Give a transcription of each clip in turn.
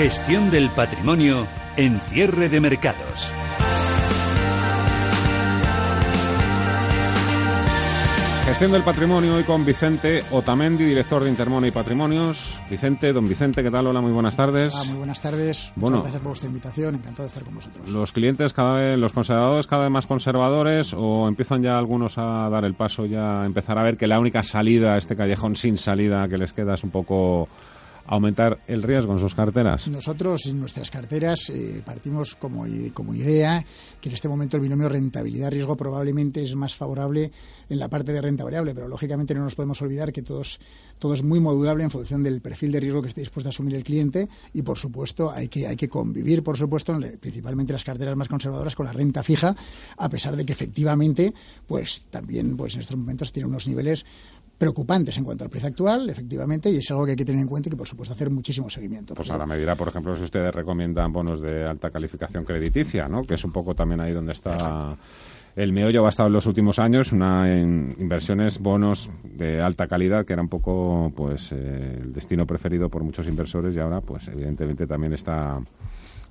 Gestión del patrimonio en cierre de mercados. Gestión del patrimonio hoy con Vicente Otamendi, director de Intermona y Patrimonios. Vicente, don Vicente, ¿qué tal? Hola, muy buenas tardes. muy buenas tardes. Bueno, Muchas gracias por vuestra invitación. Encantado de estar con vosotros. Los clientes cada vez, los conservadores cada vez más conservadores o empiezan ya algunos a dar el paso, ya a empezar a ver que la única salida a este callejón sin salida que les queda es un poco aumentar el riesgo en sus carteras? Nosotros en nuestras carteras eh, partimos como, como idea que en este momento el binomio rentabilidad-riesgo probablemente es más favorable en la parte de renta variable, pero lógicamente no nos podemos olvidar que todos, todo es muy modulable en función del perfil de riesgo que esté dispuesto a asumir el cliente y, por supuesto, hay que, hay que convivir, por supuesto, principalmente las carteras más conservadoras con la renta fija, a pesar de que efectivamente, pues también pues en estos momentos tiene unos niveles preocupantes en cuanto al precio actual, efectivamente, y es algo que hay que tener en cuenta y que, por supuesto, hacer muchísimo seguimiento. Pues ahora me dirá, por ejemplo, si ustedes recomiendan bonos de alta calificación crediticia, ¿no? Que es un poco también ahí donde está el meollo ha estado en los últimos años, una en inversiones, bonos de alta calidad, que era un poco pues eh, el destino preferido por muchos inversores y ahora, pues evidentemente también está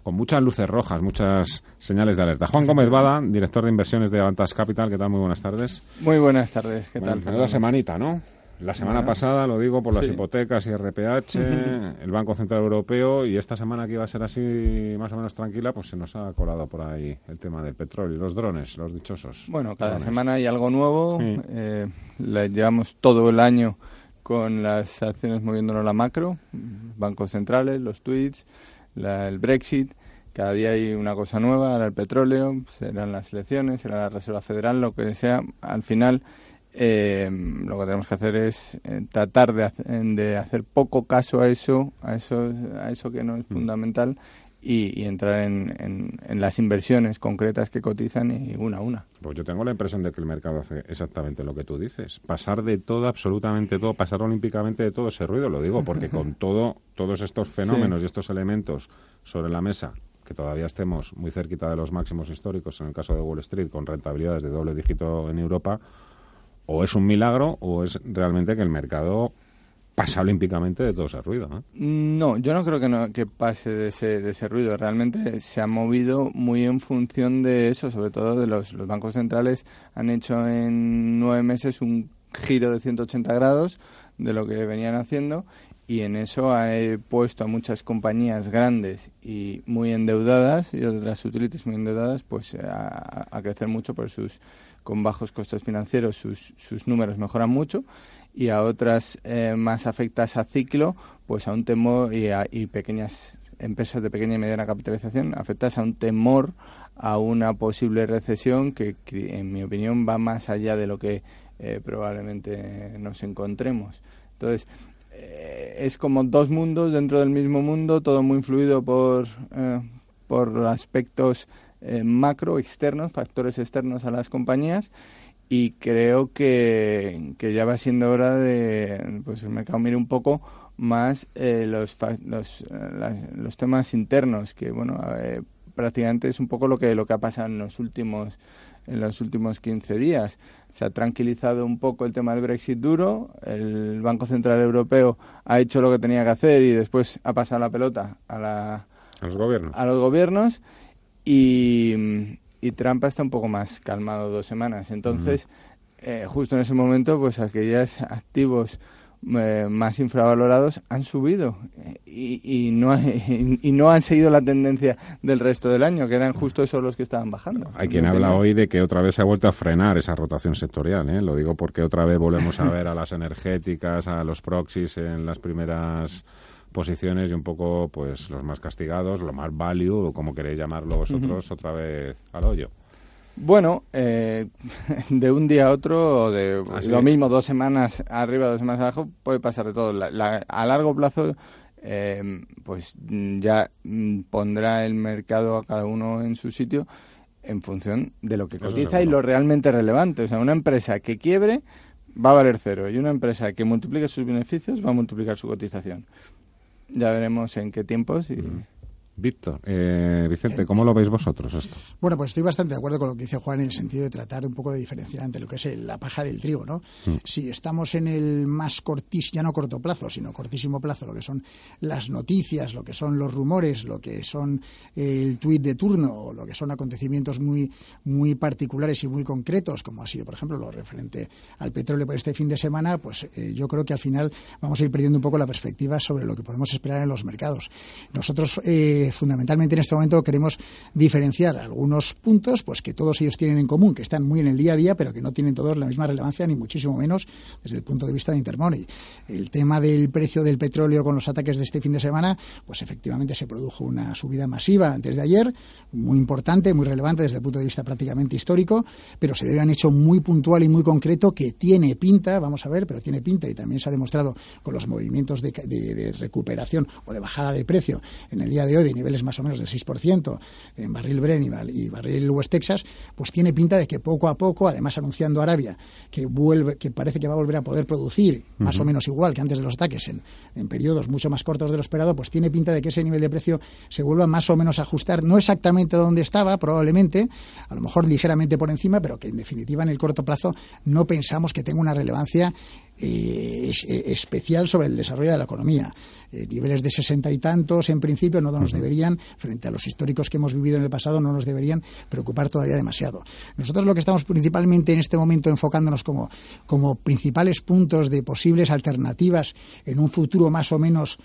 con muchas luces rojas, muchas señales de alerta. Juan Gómez Bada, director de inversiones de Avantas Capital, ¿qué tal? Muy buenas tardes. Muy buenas tardes, ¿qué tal? La semanita, ¿no? La semana pasada, lo digo por las hipotecas y RPH, el Banco Central Europeo, y esta semana que iba a ser así más o menos tranquila, pues se nos ha colado por ahí el tema del petróleo, los drones, los dichosos. Bueno, cada semana hay algo nuevo. Eh, llevamos todo el año con las acciones moviéndonos la macro, bancos centrales, los tweets, el Brexit. Cada día hay una cosa nueva, ahora el petróleo, serán las elecciones, será la Reserva Federal, lo que sea. Al final, eh, lo que tenemos que hacer es eh, tratar de, de, hacer poco caso a eso, a eso, a eso que no es mm. fundamental y, entrar en, en, las inversiones concretas que cotizan y una a una. Pues yo tengo la impresión de que el mercado hace exactamente lo que tú dices. Pasar de todo, absolutamente todo, pasar olímpicamente de todo ese ruido, lo digo, porque con todo, todos estos fenómenos y estos elementos sobre la mesa, que todavía estemos muy cerquita de los máximos históricos, en el caso de Wall Street, con rentabilidades de doble dígito en Europa, o es un milagro o es realmente que el mercado pasa olímpicamente de todo ese ruido. ¿no? no, yo no creo que, no, que pase de ese, de ese ruido. Realmente se ha movido muy en función de eso, sobre todo de los, los bancos centrales han hecho en nueve meses un giro de 180 grados de lo que venían haciendo y en eso ha puesto a muchas compañías grandes y muy endeudadas y otras utilities muy endeudadas pues a, a crecer mucho por sus con bajos costes financieros sus, sus números mejoran mucho y a otras eh, más afectas a ciclo, pues a un temor y, a, y pequeñas empresas de pequeña y mediana capitalización afectas a un temor a una posible recesión que, en mi opinión, va más allá de lo que eh, probablemente nos encontremos. Entonces, eh, es como dos mundos dentro del mismo mundo, todo muy influido por, por aspectos macro, externos, factores externos a las compañías y creo que, que, ya va siendo hora de pues el mercado mire un poco más eh, los, los, los, temas internos que bueno eh, prácticamente es un poco lo que lo que ha pasado en los últimos en los últimos 15 días. Se ha tranquilizado un poco el tema del Brexit duro el Banco Central Europeo ha hecho lo que tenía que hacer y después ha pasado la pelota a la a los gobiernos. a los gobiernos y y Trump está un poco más calmado dos semanas. Entonces, eh, justo en ese momento, pues aquellos activos eh, más infravalorados han subido y, y, no, y, no han seguido la tendencia del resto del año, que eran justo esos los que estaban bajando. Hay quien habla hoy de que otra vez se ha vuelto a frenar esa rotación sectorial. ¿eh? Lo digo porque otra vez volvemos a ver a las energéticas, a los proxies en las primeras posiciones y un poco pues los más castigados, lo más value, o como queréis llamarlo vosotros, otra vez al hoyo. Bueno, eh, de un día a otro, de ¿Ah, lo mismo, dos semanas arriba, dos semanas abajo, puede pasar de todo. a largo plazo, eh, pues ya mm, pondrá el mercado a cada uno en su sitio en función de lo que cotiza y lo realmente relevante. O sea, una empresa que quiebre va a valer cero y una empresa que multiplique sus beneficios va a multiplicar su cotización. Ya veremos en qué tiempos. Víctor, eh, Vicente, ¿cómo lo veis vosotros esto? Bueno, pues estoy bastante de acuerdo con lo que dice Juan en el sentido de tratar un poco de diferenciar entre lo que es la paja del trigo, ¿no? Mm. Si estamos en el más cortísimo, ya no corto plazo, sino cortísimo plazo, lo que son las noticias, lo que son los rumores, lo que son el tuit de turno, lo que son acontecimientos muy, muy particulares y muy concretos, como ha sido, por ejemplo, lo referente al petróleo por este fin de semana, pues eh, yo creo que al final vamos a ir perdiendo un poco la perspectiva sobre lo que podemos esperar en los mercados. Nosotros eh, fundamentalmente en este momento queremos diferenciar algunos puntos pues que todos ellos tienen en común, que están muy en el día a día, pero que no tienen todos la misma relevancia, ni muchísimo menos desde el punto de vista de Intermoney. El tema del precio del petróleo con los ataques de este fin de semana, pues efectivamente se produjo una subida masiva antes de ayer, muy importante, muy relevante desde el punto de vista prácticamente histórico, pero se debe a un hecho muy puntual y muy concreto que tiene pinta, vamos a ver, pero tiene pinta y también se ha demostrado con los movimientos de, de recuperación o de bajada de precio en el día de hoy de niveles más o menos del 6% en barril Brent y barril West Texas, pues tiene pinta de que poco a poco, además anunciando Arabia que vuelve, que parece que va a volver a poder producir más o menos igual que antes de los ataques en, en periodos mucho más cortos de lo esperado, pues tiene pinta de que ese nivel de precio se vuelva más o menos a ajustar, no exactamente donde estaba, probablemente, a lo mejor ligeramente por encima, pero que en definitiva en el corto plazo no pensamos que tenga una relevancia eh, eh, especial sobre el desarrollo de la economía. Eh, niveles de sesenta y tantos, en principio, no nos deberían, frente a los históricos que hemos vivido en el pasado, no nos deberían preocupar todavía demasiado. Nosotros lo que estamos principalmente en este momento enfocándonos como, como principales puntos de posibles alternativas en un futuro más o menos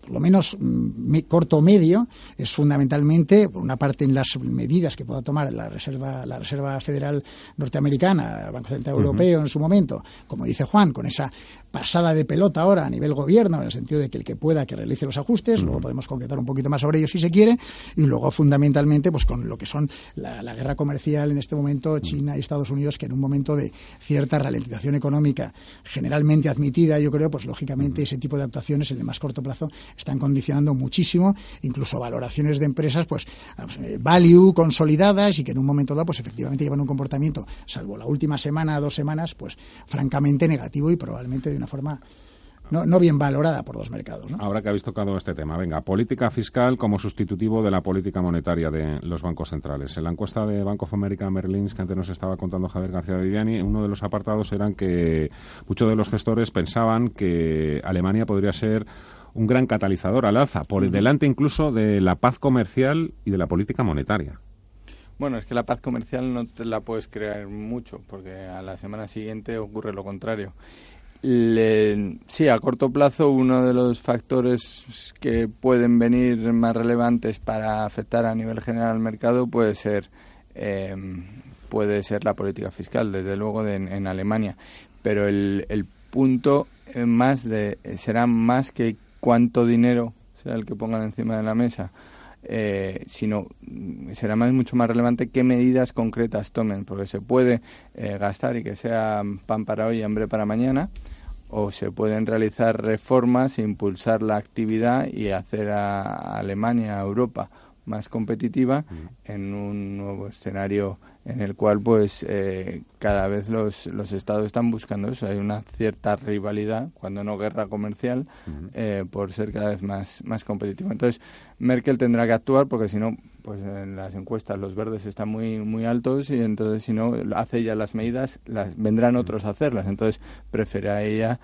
por lo menos mm, corto o medio, es fundamentalmente, por una parte, en las medidas que pueda tomar la Reserva, la Reserva Federal Norteamericana, el Banco Central Europeo en su momento, como dice Juan, con esa pasada de pelota ahora a nivel gobierno, en el sentido de que el que pueda que realice los ajustes, luego podemos concretar un poquito más sobre ello si se quiere, y luego fundamentalmente pues con lo que son la, guerra comercial en este momento China y Estados Unidos, que en un momento de cierta ralentización económica generalmente admitida, yo creo, pues lógicamente ese tipo de actuaciones el más corto plazo están condicionando muchísimo, incluso valoraciones de empresas, pues eh, value consolidadas y que en un momento dado, pues efectivamente llevan un comportamiento, salvo la última semana, dos semanas, pues francamente negativo y probablemente de una forma no, bien valorada por los mercados. ¿no? Ahora que habéis tocado este tema, venga, política fiscal como sustitutivo de la política monetaria de los bancos centrales. En la encuesta de Bank of America Merrill que antes nos estaba contando Javier García Viviani, uno de los apartados eran que muchos de los gestores pensaban que Alemania podría ser un gran catalizador al alza, por delante incluso de la paz comercial y de la política monetaria. Bueno, es que la paz comercial no te la puedes crear mucho, porque a la semana siguiente ocurre lo contrario sí, a corto plazo uno de los factores que pueden venir más relevantes para afectar a nivel general al mercado puede ser eh, puede ser la política fiscal, desde luego en Alemania. Pero el, el punto eh, más de será más que cuánto dinero será el que pongan encima de la mesa eh, sino mm, será más, mucho más relevante qué medidas concretas tomen, porque se puede eh, gastar y que sea pan para hoy y hambre para mañana, o se pueden realizar reformas, impulsar la actividad y hacer a Alemania, a Europa, más competitiva en un nuevo escenario en el cual pues eh, cada vez los, los estados están buscando eso. Hay una cierta rivalidad cuando no guerra comercial eh, por ser cada vez más más competitivo. Entonces Merkel tendrá que actuar porque si no pues en las encuestas los verdes están muy muy altos y entonces si no hace ella las medidas las vendrán otros a hacerlas. Entonces prefiere ella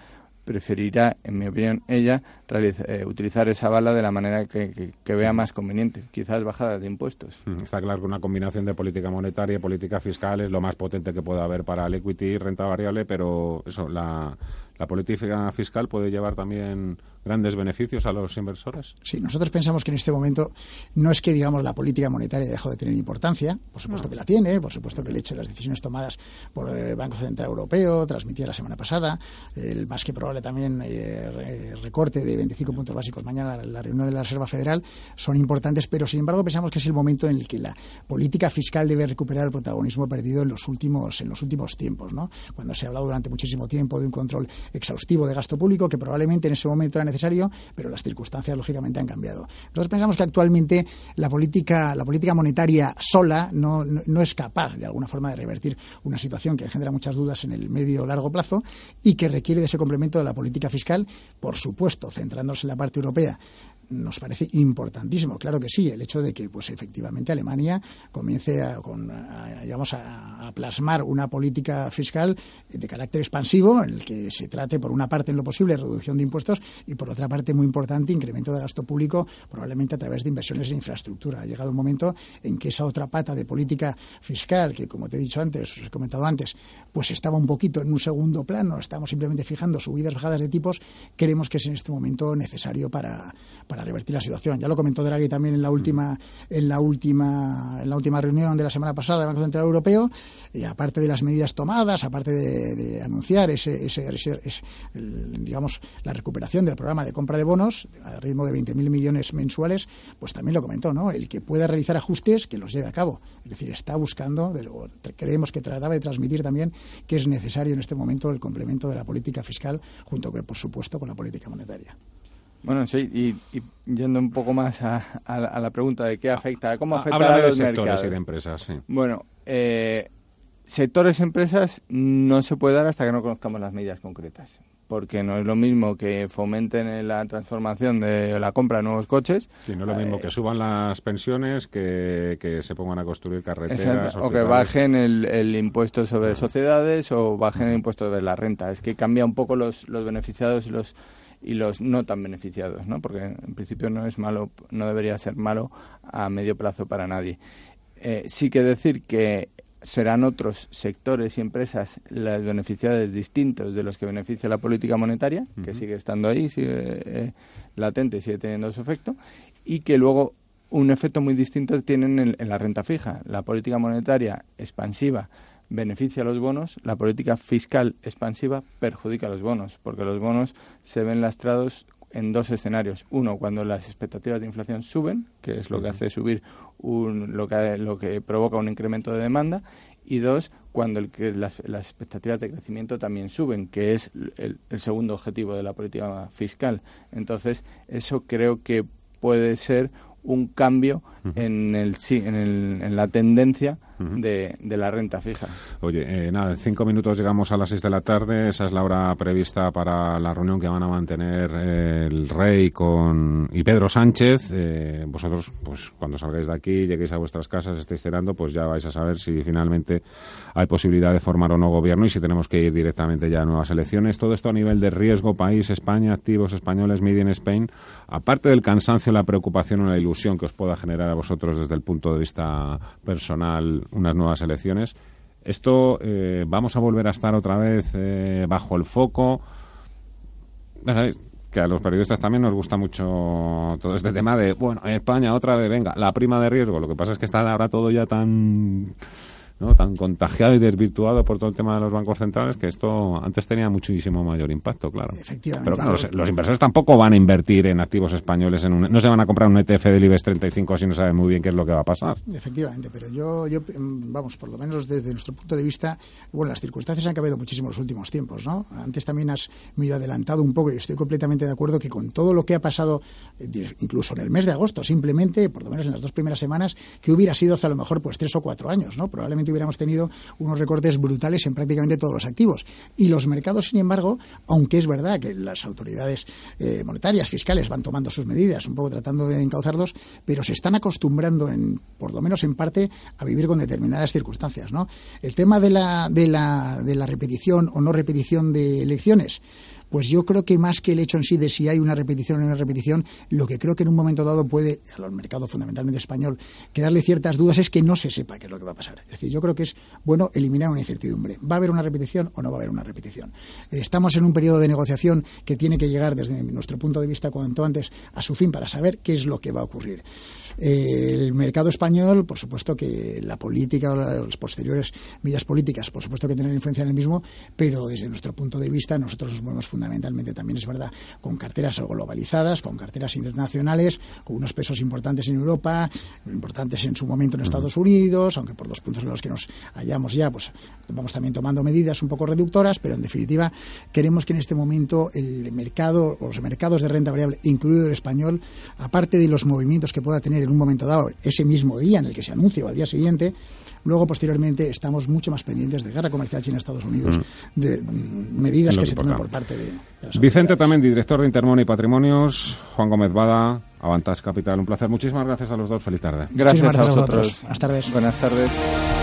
preferirá, en mi opinión, ella eh, utilizar esa bala de la manera que, vea más conveniente, quizás bajadas de impuestos. Mm, está claro que una combinación de política monetaria y política fiscal es lo más potente que puede haber para el equity y renta variable, pero eso, la, la política fiscal puede llevar también grandes beneficios a los inversores? Sí, nosotros pensamos que en este momento no es que, digamos, la política monetaria dejó de tener importancia, por supuesto que la tiene, por supuesto que el hecho de las decisiones tomadas por el Banco Central Europeo, transmitida la semana pasada, el más que probable también eh, recorte de 25 puntos básicos mañana la reunión de la Reserva Federal, son importantes, pero sin embargo pensamos que es el momento en el que la política fiscal debe recuperar el protagonismo perdido en los últimos, en los últimos tiempos, ¿no? Cuando se ha hablado durante muchísimo tiempo de un control exhaustivo de gasto público, que probablemente en ese momento era necesario pero las circunstancias lógicamente han cambiado. Nosotros pensamos que actualmente la política, la política monetaria sola no, no, es capaz de alguna forma de revertir una situación que genera muchas dudas en el medio o largo plazo y que requiere de ese complemento de la política fiscal, por supuesto, centrándose en la parte europea nos parece importantísimo. Claro que sí, el hecho de que, pues efectivamente, Alemania comience a, con, a, plasmar una política fiscal de carácter expansivo, en el que se trate, por una parte, en lo posible, reducción de impuestos y, por otra parte, muy importante, incremento de gasto público, probablemente a través de inversiones en infraestructura. Ha llegado un momento en que esa otra pata de política fiscal, que, como te he dicho antes, os he comentado antes, pues estaba un poquito en un segundo plano, estamos simplemente fijando subidas, bajadas de tipos, creemos que es en este momento necesario para para revertir la situación. Ya lo comentó Draghi también en la última, en la última, en la última reunión de la semana pasada del Banco Central Europeo, y aparte de las medidas tomadas, aparte de, anunciar ese, ese, digamos, la recuperación del programa de compra de bonos a ritmo de 20.000 millones mensuales, pues también lo comentó, ¿no? El que pueda realizar ajustes, que los lleve a cabo. Es decir, está buscando, creemos que trataba de transmitir también que es necesario en este momento el complemento de la política fiscal junto con, por supuesto, con la política monetaria. Bueno, sí, y, yendo un poco más a, la pregunta de qué afecta, cómo afecta a los sectores y de empresas, sí. Bueno, eh, sectores empresas no se puede dar hasta que no conozcamos las medidas concretas porque no es lo mismo que fomenten la transformación de la compra de nuevos coches. Sí, no es lo mismo que suban las pensiones, que, que se pongan a construir carreteras. O que bajen el, el, impuesto sobre sociedades o bajen el impuesto sobre la renta. Es que cambia un poco los, los beneficiados y los y los no tan beneficiados, ¿no? Porque en principio no es malo, no debería ser malo a medio plazo para nadie. Eh, sí que decir que serán otros sectores y empresas las beneficiadas distintos de los que beneficia la política monetaria, que sigue estando ahí, sigue eh, latente, sigue teniendo su efecto, y que luego un efecto muy distinto tienen en la renta fija. La política monetaria expansiva beneficia a los bonos, la política fiscal expansiva perjudica a los bonos, porque los bonos se ven lastrados en dos escenarios. Uno, cuando las expectativas de inflación suben, que es lo que hace subir un, lo, que, lo que provoca un incremento de demanda, y dos, cuando el que las, expectativas de crecimiento también suben, que es el, el, segundo objetivo de la política fiscal. Entonces, eso creo que puede ser un cambio en, el, en, el, en la tendencia de, la renta fija. Oye, eh, nada, en cinco minutos llegamos a las seis de la tarde. Esa es la hora prevista para la reunión que van a mantener eh, el rey con y Pedro Sánchez. Eh, vosotros, pues cuando salgáis de aquí, lleguéis a vuestras casas, estéis cenando, pues ya vais a saber si finalmente hay posibilidad de formar o no gobierno y si tenemos que ir directamente ya a nuevas elecciones. Todo esto a nivel de riesgo, país, España, activos españoles, Made in Spain. Aparte del cansancio, la preocupación o la ilusión que os pueda generar a vosotros desde el punto de vista personal unas nuevas elecciones. Esto eh, vamos a volver a estar otra vez eh, bajo el foco. Ya sabéis que a los periodistas también nos gusta mucho todo este tema de, bueno, España otra vez, venga, la prima de riesgo. Lo que pasa es que está ahora todo ya tan ¿no? tan contagiado y desvirtuado por todo el tema de los bancos centrales que esto antes tenía muchísimo mayor impacto, claro. Pero claro, los, inversores tampoco van a invertir en activos españoles, en no se van a comprar un ETF del IBEX 35 si no saben muy bien qué es lo que va a pasar. Efectivamente, pero yo, yo mm, vamos, por lo menos desde nuestro punto de vista, bueno, las circunstancias han cambiado muchísimo en los últimos tiempos, ¿no? Antes también has medio adelantado un poco y estoy completamente de acuerdo que con todo lo que ha pasado, eh, incluso en el mes de agosto, simplemente, por lo menos en las dos primeras semanas, que hubiera sido hace a lo mejor pues tres o cuatro años, ¿no? Probablemente hubiéramos tenido unos recortes brutales en prácticamente todos los activos. Y los mercados, sin embargo, aunque es verdad que las autoridades eh, monetarias, fiscales, van tomando sus medidas, un poco tratando de encauzarlos, pero se están acostumbrando, en, por lo menos en parte, a vivir con determinadas circunstancias. ¿no? El tema de la, de la, de la repetición o no repetición de elecciones, pues yo creo que más que el hecho en sí de si hay una repetición o no una repetición, lo que creo que en un momento dado puede, al mercado fundamentalmente español, crearle ciertas dudas es que no se sepa qué es lo que va a pasar. Es decir, yo creo que es bueno eliminar una incertidumbre. ¿Va a haber una repetición o no va a haber una repetición? Estamos en un periodo de negociación que tiene que llegar, desde nuestro punto de vista, cuanto antes a su fin para saber qué es lo que va a ocurrir. el mercado español, por supuesto que la política o las posteriores medidas políticas, por supuesto que tienen influencia en el mismo, pero desde nuestro punto de vista nosotros nos movemos fundamentalmente también es verdad con carteras globalizadas, con carteras internacionales, con unos pesos importantes en Europa, importantes en su momento en Estados Unidos, aunque por los puntos en los que nos hallamos ya, pues vamos también tomando medidas un poco reductoras, pero en definitiva queremos que en este momento el mercado, los mercados de renta variable, incluido el español, aparte de los movimientos que pueda tener en un momento dado, ese mismo día en el que se anuncie o al día siguiente, Luego, posteriormente, estamos mucho más pendientes de guerra comercial China-Estados Unidos, mm. de mm, medidas que, se tomen por parte de... Vicente también, director de Intermoni Patrimonios, Juan Gómez Bada, Avantas Capital. Un placer. Muchísimas gracias a los dos. Feliz tarde. Gracias, a gracias a vosotros. vosotros. Buenas tardes. Buenas tardes.